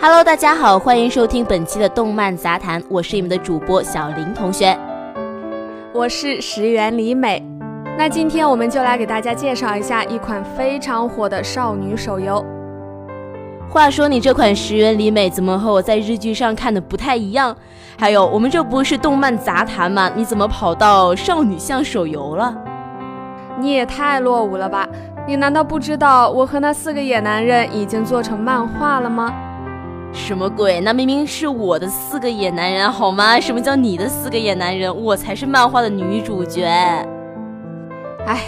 Hello，大家好，欢迎收听本期的动漫杂谈，我是你们的主播小林同学，我是石原里美。那今天我们就来给大家介绍一下一款非常火的少女手游。话说你这款石原里美怎么和我在日剧上看的不太一样？还有，我们这不是动漫杂谈吗？你怎么跑到少女向手游了？你也太落伍了吧！你难道不知道我和那四个野男人已经做成漫画了吗？什么鬼？那明明是我的四个野男人，好吗？什么叫你的四个野男人？我才是漫画的女主角。哎，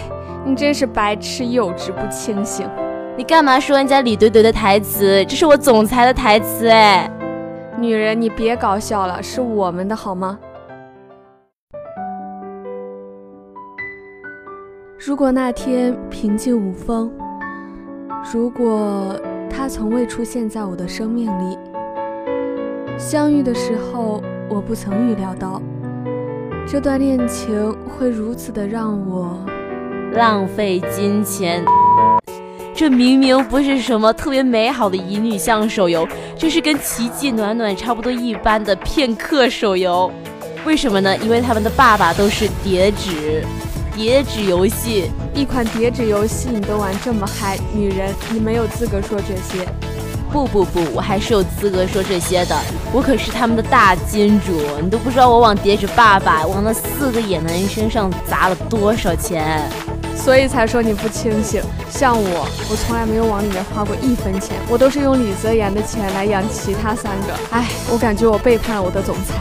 你真是白痴、幼稚、不清醒！你干嘛说人家李怼怼的台词？这是我总裁的台词哎！女人，你别搞笑了，是我们的好吗？如果那天平静无风，如果……他从未出现在我的生命里。相遇的时候，我不曾预料到这段恋情会如此的让我浪费金钱。这明明不是什么特别美好的乙女向手游，这是跟奇迹暖暖差不多一般的片刻手游。为什么呢？因为他们的爸爸都是叠纸。叠纸游戏，一款叠纸游戏你都玩这么嗨，女人你没有资格说这些。不不不，我还是有资格说这些的，我可是他们的大金主，你都不知道我往叠纸爸爸往那四个野男人身上砸了多少钱，所以才说你不清醒。像我，我从来没有往里面花过一分钱，我都是用李泽言的钱来养其他三个。哎，我感觉我背叛了我的总裁。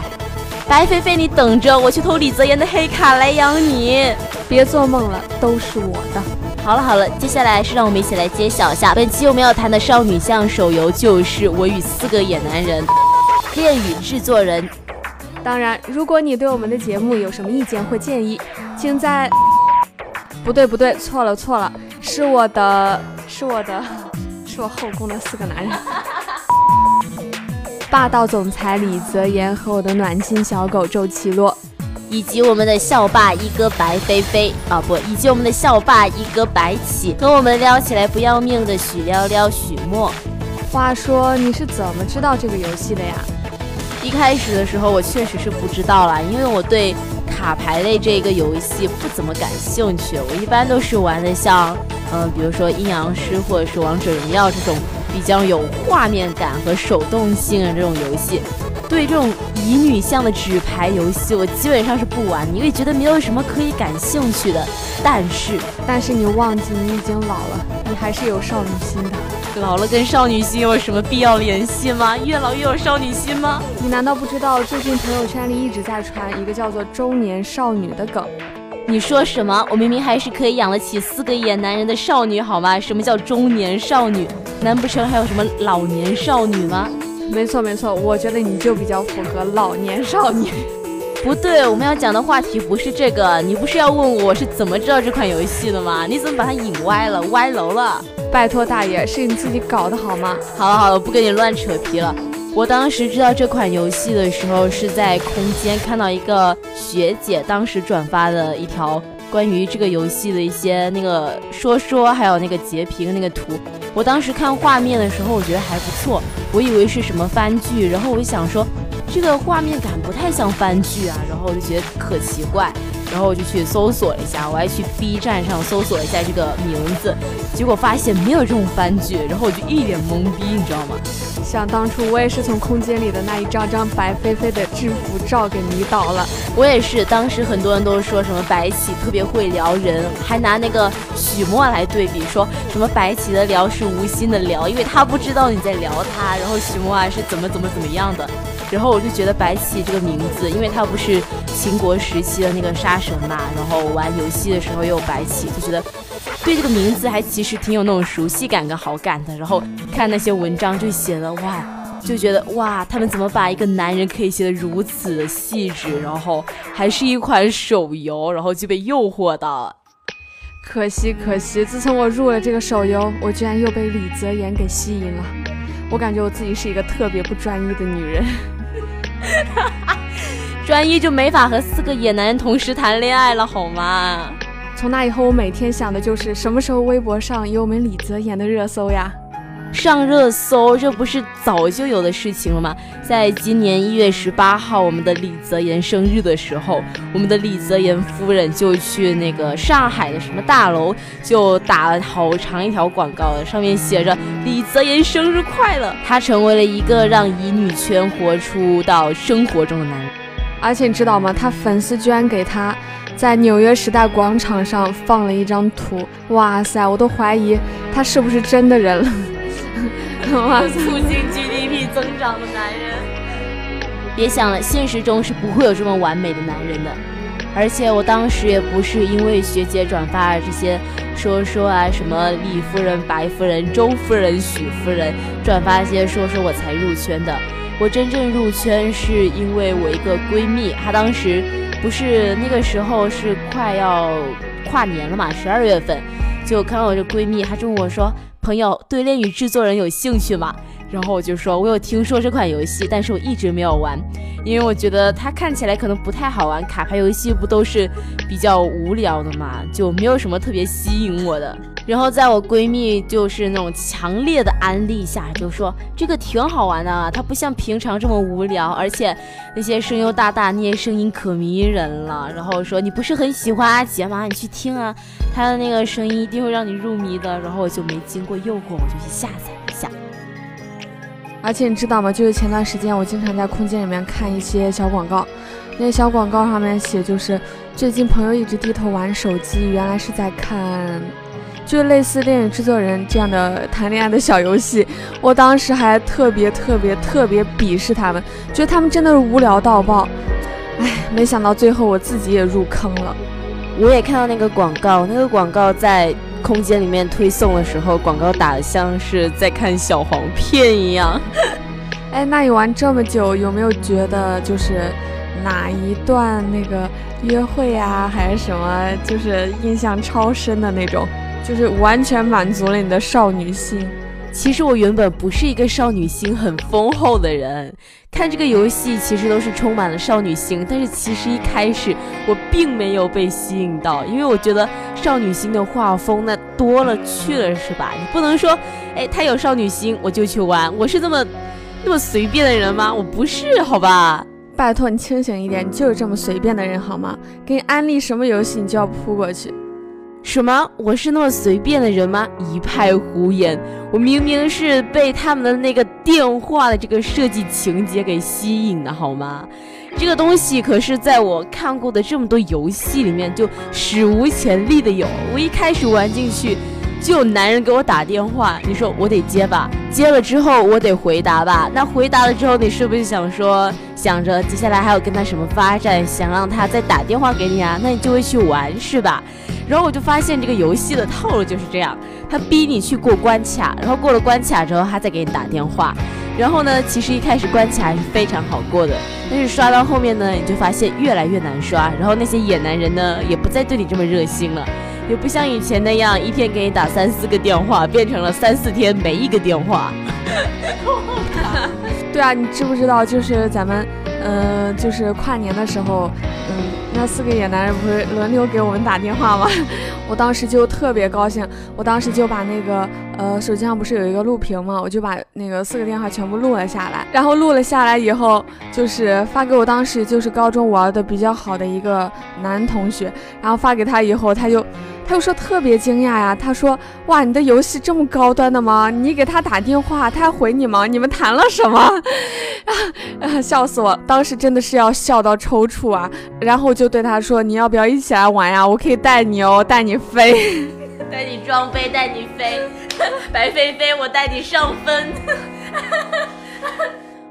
白菲菲，你等着，我去偷李泽言的黑卡来养你。别做梦了，都是我的。好了好了，接下来是让我们一起来揭晓一下本期我们要谈的少女向手游，就是《我与四个野男人》。恋与制作人。当然，如果你对我们的节目有什么意见或建议，请在……不对不对，错了错了，是我的，是我的，是我后宫的四个男人。霸道总裁李泽言和我的暖心小狗周奇洛。以及我们的校霸一哥白飞飞啊不，以及我们的校霸一哥白起和我们撩起来不要命的许撩撩许墨。话说你是怎么知道这个游戏的呀？一开始的时候我确实是不知道啦，因为我对卡牌类这个游戏不怎么感兴趣。我一般都是玩的像嗯，比如说阴阳师或者是王者荣耀这种比较有画面感和手动性的这种游戏。对这种乙女向的纸牌游戏，我基本上是不玩，因为觉得没有什么可以感兴趣的。但是，但是你忘记你已经老了，你还是有少女心的。老了跟少女心有什么必要联系吗？越老越有少女心吗？你难道不知道最近朋友圈里一直在传一个叫做“中年少女”的梗？你说什么？我明明还是可以养得起四个野男人的少女，好吗？什么叫中年少女？难不成还有什么老年少女吗？没错没错，我觉得你就比较符合老年少女。不对，我们要讲的话题不是这个。你不是要问我是怎么知道这款游戏的吗？你怎么把它引歪了，歪楼了？拜托大爷，是你自己搞的好吗？好了好了，不跟你乱扯皮了。我当时知道这款游戏的时候，是在空间看到一个学姐当时转发的一条关于这个游戏的一些那个说说，还有那个截屏那个图。我当时看画面的时候，我觉得还不错，我以为是什么番剧，然后我就想说，这个画面感不太像番剧啊，然后我就觉得可奇怪。然后我就去搜索了一下，我还去 B 站上搜索了一下这个名字，结果发现没有这种番剧，然后我就一脸懵逼，你知道吗？想当初我也是从空间里的那一张张白飞飞的制服照给迷倒了。我也是，当时很多人都说什么白起特别会撩人，还拿那个许墨来对比，说什么白起的撩是无心的撩，因为他不知道你在撩他，然后许墨啊是怎么怎么怎么样的。然后我就觉得白起这个名字，因为他不是秦国时期的那个杀神嘛，然后玩游戏的时候又有白起，就觉得对这个名字还其实挺有那种熟悉感跟好感的。然后看那些文章就写的哇，就觉得哇，他们怎么把一个男人可以写得如此的细致，然后还是一款手游，然后就被诱惑到了。可惜可惜，自从我入了这个手游，我居然又被李泽言给吸引了。我感觉我自己是一个特别不专一的女人。专一就没法和四个野男人同时谈恋爱了，好吗？从那以后，我每天想的就是什么时候微博上有我们李泽言的热搜呀？上热搜，这不是早就有的事情了吗？在今年一月十八号，我们的李泽言生日的时候，我们的李泽言夫人就去那个上海的什么大楼，就打了好长一条广告，上面写着“李泽言生日快乐”。他成为了一个让乙女圈活出到生活中的男人。而且你知道吗？他粉丝居然给他在纽约时代广场上放了一张图，哇塞，我都怀疑他是不是真的人了。哇，促进 GDP 增长的男人，别想了，现实中是不会有这么完美的男人的。而且我当时也不是因为学姐转发这些说说啊，什么李夫人、白夫人、周夫人、许夫人转发这些说说我才入圈的。我真正入圈是因为我一个闺蜜，她当时不是那个时候是快要跨年了嘛，十二月份，就看到我这闺蜜，她就问我说：“朋友，对恋与制作人有兴趣吗？”然后我就说：“我有听说这款游戏，但是我一直没有玩，因为我觉得它看起来可能不太好玩。卡牌游戏不都是比较无聊的嘛，就没有什么特别吸引我的。”然后在我闺蜜就是那种强烈的安利下，就说这个挺好玩的，它不像平常这么无聊，而且那些声优大大那些声音可迷人了。然后说你不是很喜欢阿杰吗？你去听啊，他的那个声音一定会让你入迷的。然后我就没经过诱惑，我就去下载一下。而且你知道吗？就是前段时间我经常在空间里面看一些小广告，那些小广告上面写就是最近朋友一直低头玩手机，原来是在看。就类似《恋与制作人》这样的谈恋爱的小游戏，我当时还特别特别特别鄙视他们，觉得他们真的是无聊到爆。哎，没想到最后我自己也入坑了。我也看到那个广告，那个广告在空间里面推送的时候，广告打的像是在看小黄片一样。哎，那你玩这么久，有没有觉得就是哪一段那个约会呀，还是什么，就是印象超深的那种？就是完全满足了你的少女心。其实我原本不是一个少女心很丰厚的人，看这个游戏其实都是充满了少女心。但是其实一开始我并没有被吸引到，因为我觉得少女心的画风那多了去了，是吧？你不能说，哎，他有少女心我就去玩，我是这么那么随便的人吗？我不是，好吧？拜托你清醒一点，你就是这么随便的人好吗？给你安利什么游戏你就要扑过去。什么？我是那么随便的人吗？一派胡言！我明明是被他们的那个电话的这个设计情节给吸引的，好吗？这个东西可是在我看过的这么多游戏里面就史无前例的有。我一开始玩进去，就有男人给我打电话，你说我得接吧？接了之后我得回答吧？那回答了之后，你是不是想说，想着接下来还要跟他什么发展，想让他再打电话给你啊？那你就会去玩，是吧？然后我就发现这个游戏的套路就是这样，他逼你去过关卡，然后过了关卡之后，他再给你打电话。然后呢，其实一开始关卡还是非常好过的，但是刷到后面呢，你就发现越来越难刷。然后那些野男人呢，也不再对你这么热心了，也不像以前那样一天给你打三四个电话，变成了三四天没一个电话。对啊，你知不知道？就是咱们，嗯，就是跨年的时候，嗯。那四个野男人不是轮流给我们打电话吗？我当时就特别高兴，我当时就把那个呃手机上不是有一个录屏吗？我就把那个四个电话全部录了下来，然后录了下来以后，就是发给我当时就是高中玩的比较好的一个男同学，然后发给他以后，他就。他又说特别惊讶呀，他说：“哇，你的游戏这么高端的吗？你给他打电话，他还回你吗？你们谈了什么？” 啊，笑死我！当时真的是要笑到抽搐啊！然后就对他说：“你要不要一起来玩呀？我可以带你哦，带你飞，带你装飞，带你飞，白飞飞，我带你上分。”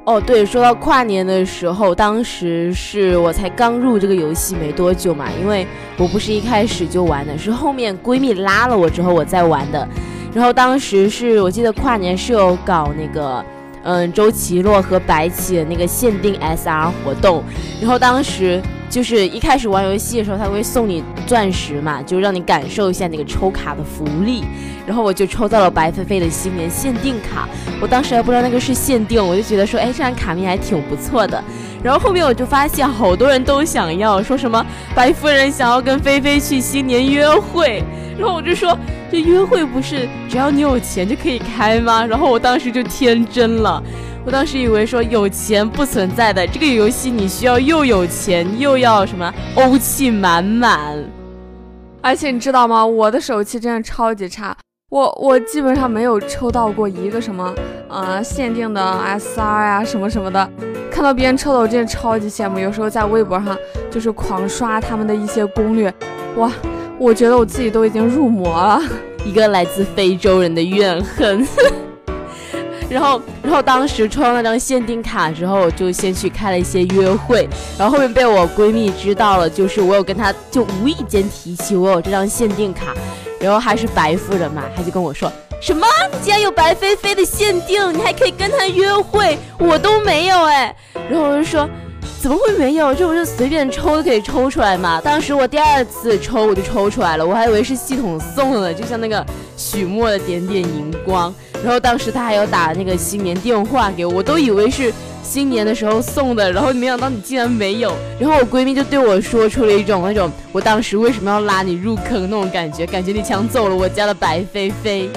哦，对，说到跨年的时候，当时是我才刚入这个游戏没多久嘛，因为我不是一开始就玩的，是后面闺蜜拉了我之后我再玩的。然后当时是我记得跨年是有搞那个，嗯，周奇洛和白起的那个限定 SR 活动，然后当时就是一开始玩游戏的时候，他会送你钻石嘛，就让你感受一下那个抽卡的福利。然后我就抽到了白菲菲的新年限定卡，我当时还不知道那个是限定，我就觉得说，哎，这张卡面还挺不错的。然后后面我就发现好多人都想要，说什么白夫人想要跟菲菲去新年约会，然后我就说，这约会不是只要你有钱就可以开吗？然后我当时就天真了，我当时以为说有钱不存在的，这个游戏你需要又有钱又要什么欧气满满，而且你知道吗？我的手气真的超级差，我我基本上没有抽到过一个什么呃限定的 SR 呀什么什么的。看到别人抽的，我真的超级羡慕。有时候在微博上就是狂刷他们的一些攻略，哇，我觉得我自己都已经入魔了。一个来自非洲人的怨恨。然后，然后当时抽到那张限定卡之后，就先去开了一些约会。然后后面被我闺蜜知道了，就是我有跟她就无意间提起我有这张限定卡，然后还是白夫人嘛，她就跟我说。什么？你竟然有白飞飞的限定，你还可以跟他约会，我都没有哎。然后我就说，怎么会没有？这不是随便抽都可以抽出来吗？当时我第二次抽我就抽出来了，我还以为是系统送的，就像那个许墨的点点荧光。然后当时他还有打那个新年电话给我，我都以为是新年的时候送的，然后没想到你竟然没有。然后我闺蜜就对我说出了一种那种我当时为什么要拉你入坑那种感觉，感觉你抢走了我家的白飞飞。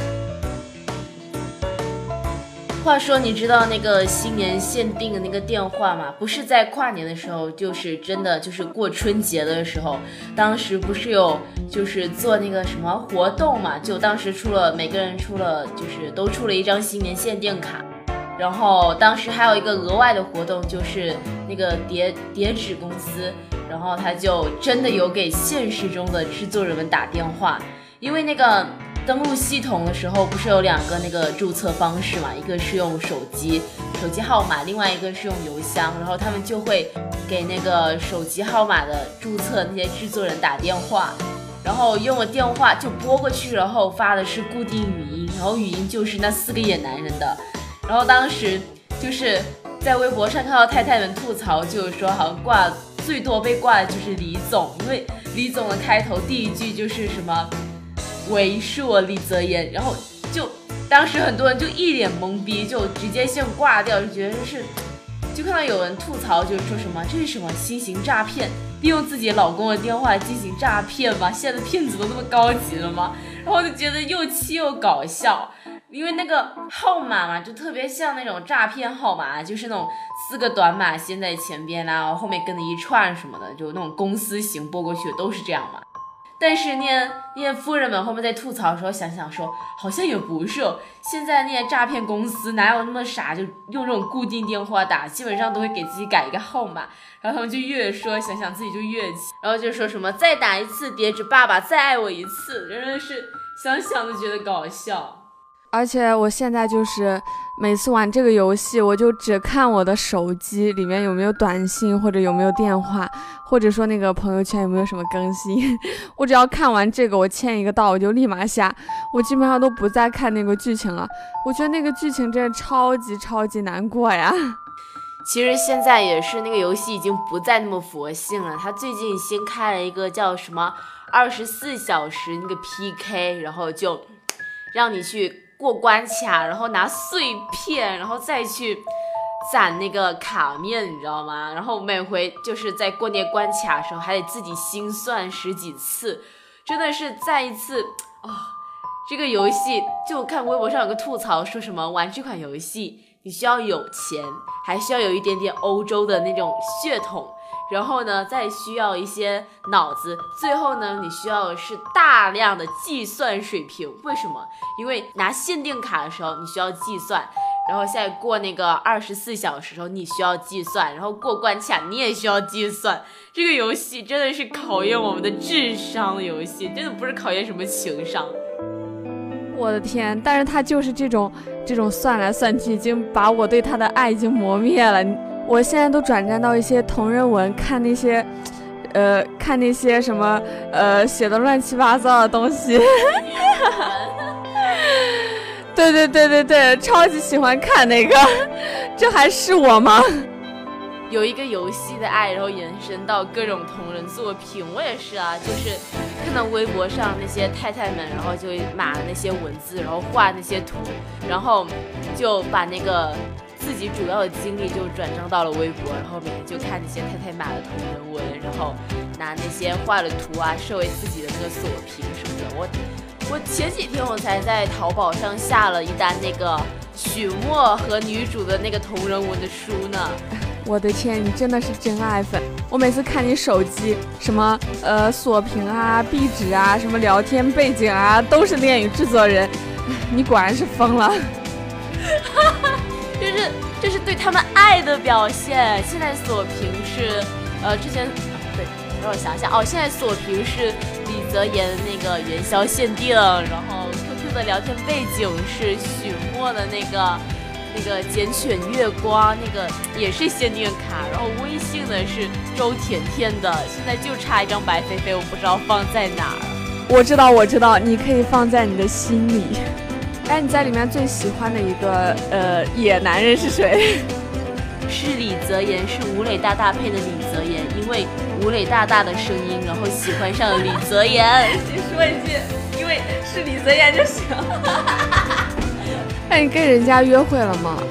话说，你知道那个新年限定的那个电话吗？不是在跨年的时候，就是真的就是过春节的时候。当时不是有就是做那个什么活动嘛？就当时出了每个人出了就是都出了一张新年限定卡。然后当时还有一个额外的活动，就是那个叠叠纸公司，然后他就真的有给现实中的制作人们打电话，因为那个。登录系统的时候，不是有两个那个注册方式嘛？一个是用手机手机号码，另外一个是用邮箱。然后他们就会给那个手机号码的注册那些制作人打电话，然后用了电话就拨过去，然后发的是固定语音，然后语音就是那四个野男人的。然后当时就是在微博上看到太太们吐槽，就是说好像挂最多被挂的就是李总，因为李总的开头第一句就是什么。为硕李泽言，然后就当时很多人就一脸懵逼，就直接先挂掉，就觉得是，就看到有人吐槽，就是说什么这是什么新型诈骗，利用自己老公的电话进行诈骗吗？现在的骗子都这么高级了吗？然后就觉得又气又搞笑，因为那个号码嘛，就特别像那种诈骗号码，就是那种四个短码先在前边啦，后面跟着一串什么的，就那种公司型拨过去的都是这样嘛。但是那些那些夫人们后面在吐槽的时候，想想说，好像也不是哦。现在那些诈骗公司哪有那么傻，就用这种固定电话打，基本上都会给自己改一个号码。然后他们就越说，想想自己就越气，然后就说什么再打一次叠纸，爸爸再爱我一次，真的是想想都觉得搞笑。而且我现在就是每次玩这个游戏，我就只看我的手机里面有没有短信，或者有没有电话，或者说那个朋友圈有没有什么更新。我只要看完这个，我签一个到，我就立马下。我基本上都不再看那个剧情了。我觉得那个剧情真的超级超级难过呀。其实现在也是那个游戏已经不再那么佛性了。他最近新开了一个叫什么二十四小时那个 PK，然后就让你去。过关卡，然后拿碎片，然后再去攒那个卡面，你知道吗？然后每回就是在过那关卡的时候，还得自己心算十几次，真的是再一次啊！这个游戏就看微博上有个吐槽，说什么玩这款游戏你需要有钱，还需要有一点点欧洲的那种血统。然后呢，再需要一些脑子，最后呢，你需要的是大量的计算水平。为什么？因为拿限定卡的时候你需要计算，然后现在过那个二十四小时的时候你需要计算，然后过关卡你也需要计算。这个游戏真的是考验我们的智商游戏，真的不是考验什么情商。我的天！但是他就是这种这种算来算去，已经把我对他的爱已经磨灭了。我现在都转战到一些同人文，看那些，呃，看那些什么，呃，写的乱七八糟的东西。对对对对对，超级喜欢看那个，这还是我吗？有一个游戏的爱，然后延伸到各种同人作品。我也是啊，就是看到微博上那些太太们，然后就码那些文字，然后画那些图，然后就把那个自己主要的精力就转账到了微博，然后每天就看那些太太马的同人文，然后拿那些画的图啊设为自己的那个锁屏什么的。我我前几天我才在淘宝上下了一单那个许墨和女主的那个同人文的书呢。我的天，你真的是真爱粉！我每次看你手机什么呃锁屏啊、壁纸啊、什么聊天背景啊，都是恋与制作人，你果然是疯了。这是对他们爱的表现。现在锁屏是呃之前对，让我想想哦，现在锁屏是李泽言那个元宵限定，然后 QQ 的聊天背景是许墨的那个。那个简犬月光，那个也是限定卡，然后微信的是周甜甜的，现在就差一张白飞飞，我不知道放在哪儿。我知道，我知道，你可以放在你的心里。哎，你在里面最喜欢的一个呃野男人是谁？是李泽言，是吴磊大大配的李泽言，因为吴磊大大的声音，然后喜欢上了李泽言。你说一句，因为是李泽言就行。那你跟人家约会了吗？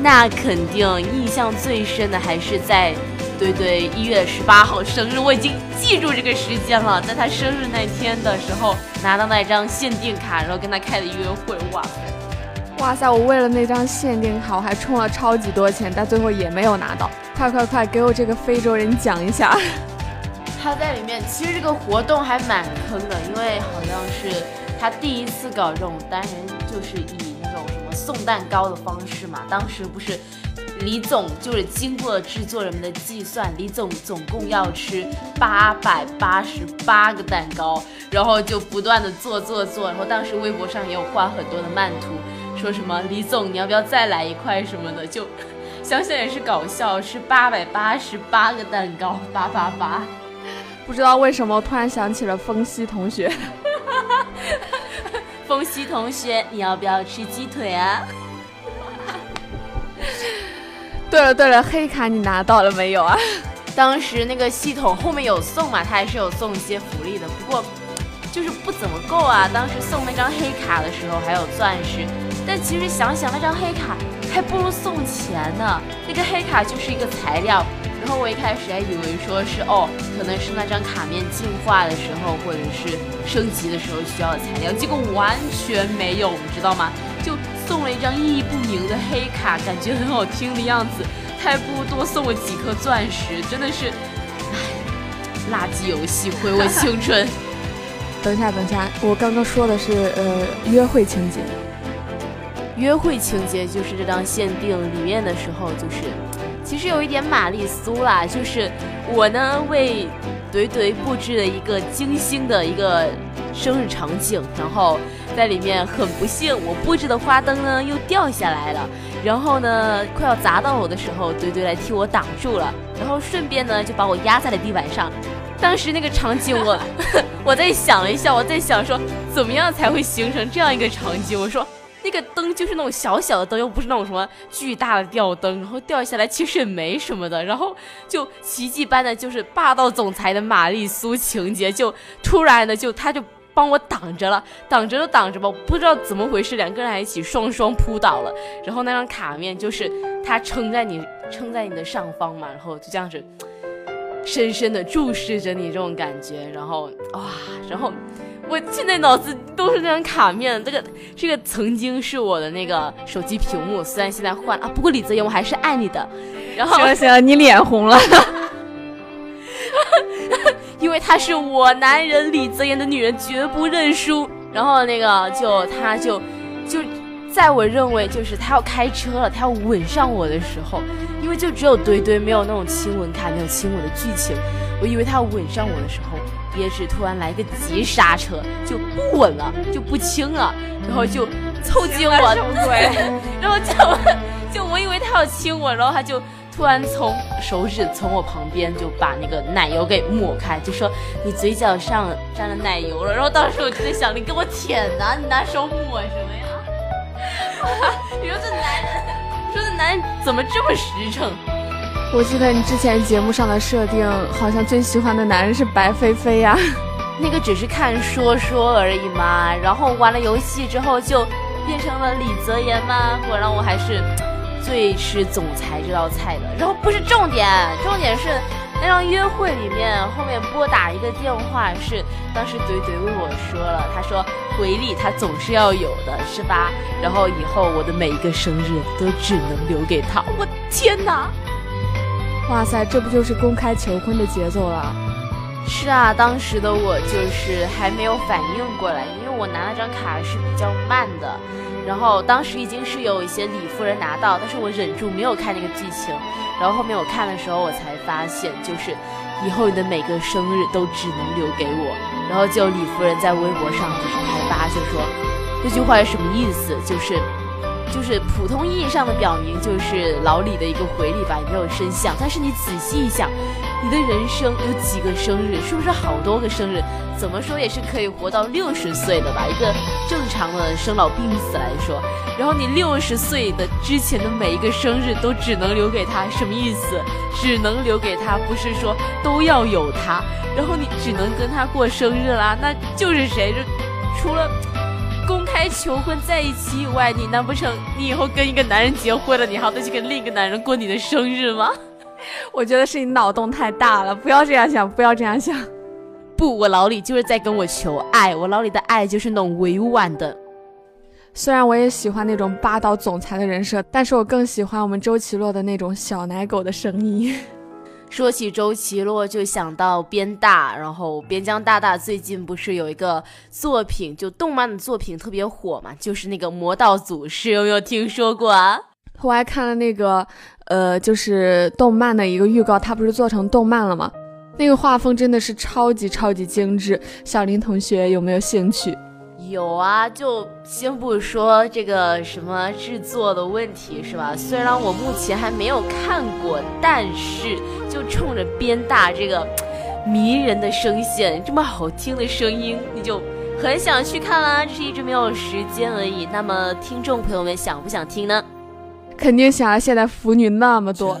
那肯定，印象最深的还是在对对一月十八号生日，我已经记住这个时间了。在他生日那天的时候，拿到那张限定卡，然后跟他开的约会，哇塞！哇塞！我为了那张限定卡，我还充了超级多钱，但最后也没有拿到。快快快，给我这个非洲人讲一下。他在里面，其实这个活动还蛮坑的，因为好像是他第一次搞这种单人。就是以那种什么送蛋糕的方式嘛，当时不是李总就是经过制作人们的计算，李总总共要吃八百八十八个蛋糕，然后就不断的做做做，然后当时微博上也有画很多的漫图，说什么李总你要不要再来一块什么的，就想想也是搞笑，是八百八十八个蛋糕，八八八，不知道为什么我突然想起了风夕同学。风夕同学，你要不要吃鸡腿啊？对了对了，黑卡你拿到了没有啊？当时那个系统后面有送嘛，它还是有送一些福利的，不过就是不怎么够啊。当时送那张黑卡的时候还有钻石，但其实想想那张黑卡还不如送钱呢。那个黑卡就是一个材料。然后我一开始还以为说是哦，可能是那张卡面进化的时候，或者是升级的时候需要的材料，结果完全没有，你知道吗？就一张意义不明的黑卡，感觉很好听的样子，他还不如多送我几颗钻石，真的是，唉，垃圾游戏毁我青春。等一下，等一下，我刚刚说的是呃约会情节，约会情节就是这张限定里面的时候就是。其实有一点玛丽苏啦，就是我呢为怼怼布置了一个精心的一个生日场景，然后在里面很不幸，我布置的花灯呢又掉下来了，然后呢快要砸到我的时候，堆堆来替我挡住了，然后顺便呢就把我压在了地板上。当时那个场景，我 我在想了一下，我在想说怎么样才会形成这样一个场景，我说。那个灯就是那种小小的灯，又不是那种什么巨大的吊灯，然后掉下来其实也没什么的，然后就奇迹般的就是霸道总裁的玛丽苏情节，就突然的就他就帮我挡着了，挡着就挡着吧，不知道怎么回事，两个人还一起双双扑倒了，然后那张卡面就是他撑在你撑在你的上方嘛，然后就这样子深深的注视着你这种感觉，然后哇，然后。我现在脑子都是那张卡面，这个这个曾经是我的那个手机屏幕，虽然现在换啊，不过李泽言我还是爱你的。然后行行，你脸红了，因为他是我男人李泽言的女人绝不认输。然后那个就他就就在我认为就是他要开车了，他要吻上我的时候，因为就只有堆堆没有那种亲吻卡，没有亲吻的剧情，我以为他要吻上我的时候。也是突然来个急刹车，就不吻了，就不亲了，然后就凑近我，然后就就我以为他要亲我，然后他就突然从手指从我旁边就把那个奶油给抹开，就说你嘴角上沾了奶油了。然后当时我就在想，你给我舔呐，你拿手抹什么呀？你说这男人，你说这男人怎么这么实诚？我记得你之前节目上的设定，好像最喜欢的男人是白飞飞呀。那个只是看说说而已嘛。然后玩了游戏之后就变成了李泽言吗？果然我还是最吃总裁这道菜的。然后不是重点，重点是那场约会里面后面拨打一个电话，是当时怼怼问我说了，他说回礼他总是要有的，是吧？然后以后我的每一个生日都只能留给他。我天哪！哇塞，这不就是公开求婚的节奏了？是啊，当时的我就是还没有反应过来，因为我拿那张卡是比较慢的。然后当时已经是有一些李夫人拿到，但是我忍住没有看那个剧情。然后后面我看的时候，我才发现，就是以后你的每个生日都只能留给我。然后就李夫人在微博上就是开发，就说这句话是什么意思？就是。就是普通意义上的表明，就是老李的一个回礼吧，也没有真相。但是你仔细一想，你的人生有几个生日？是不是好多个生日？怎么说也是可以活到六十岁的吧？一个正常的生老病死来说，然后你六十岁的之前的每一个生日都只能留给他，什么意思？只能留给他，不是说都要有他，然后你只能跟他过生日啦？那就是谁？就除了。公开求婚在一起以外，你难不成你以后跟一个男人结婚了，你还要再去跟另一个男人过你的生日吗？我觉得是你脑洞太大了，不要这样想，不要这样想。不，我老李就是在跟我求爱，我老李的爱就是那种委婉的。虽然我也喜欢那种霸道总裁的人设，但是我更喜欢我们周奇洛的那种小奶狗的声音。说起周奇洛，就想到边大，然后边疆大大最近不是有一个作品，就动漫的作品特别火嘛，就是那个《魔道祖师》，有没有听说过啊？我还看了那个，呃，就是动漫的一个预告，它不是做成动漫了吗？那个画风真的是超级超级精致，小林同学有没有兴趣？有啊，就先不说这个什么制作的问题是吧？虽然我目前还没有看过，但是就冲着边大这个迷人的声线，这么好听的声音，你就很想去看啦，只是一直没有时间而已。那么听众朋友们想不想听呢？肯定想啊！现在腐女那么多，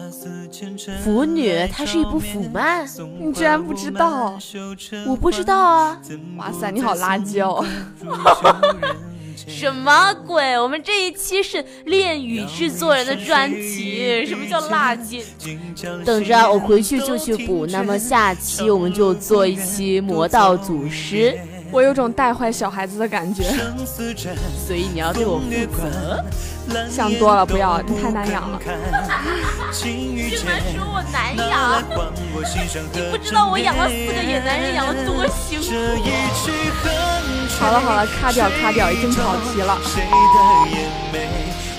腐女它是一部腐漫，你居然不知道？我不知道啊！哇塞，你好垃圾哦！什么鬼？我们这一期是恋与制作人的专辑，什么叫垃圾？等着，我回去就去补。那么下期我们就做一期魔道祖师。我有种带坏小孩子的感觉，所以你要对我负责。想多了，不要，你太难养了。居然说我难养，你不知道我养了四个野男人养了多辛苦。好了好了，卡掉卡掉，已经跑题了。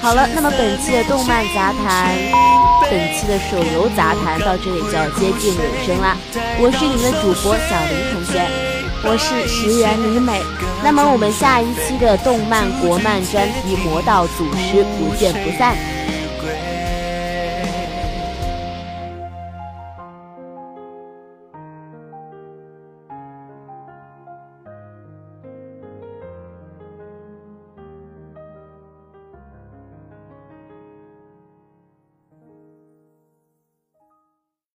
好了，那么本期的动漫杂谈，本期的手游杂谈到这里就要接近尾声啦。我是你们的主播小林同学。我是石原里美，那么我们下一期的动漫国漫专题《魔道祖师》不见不散。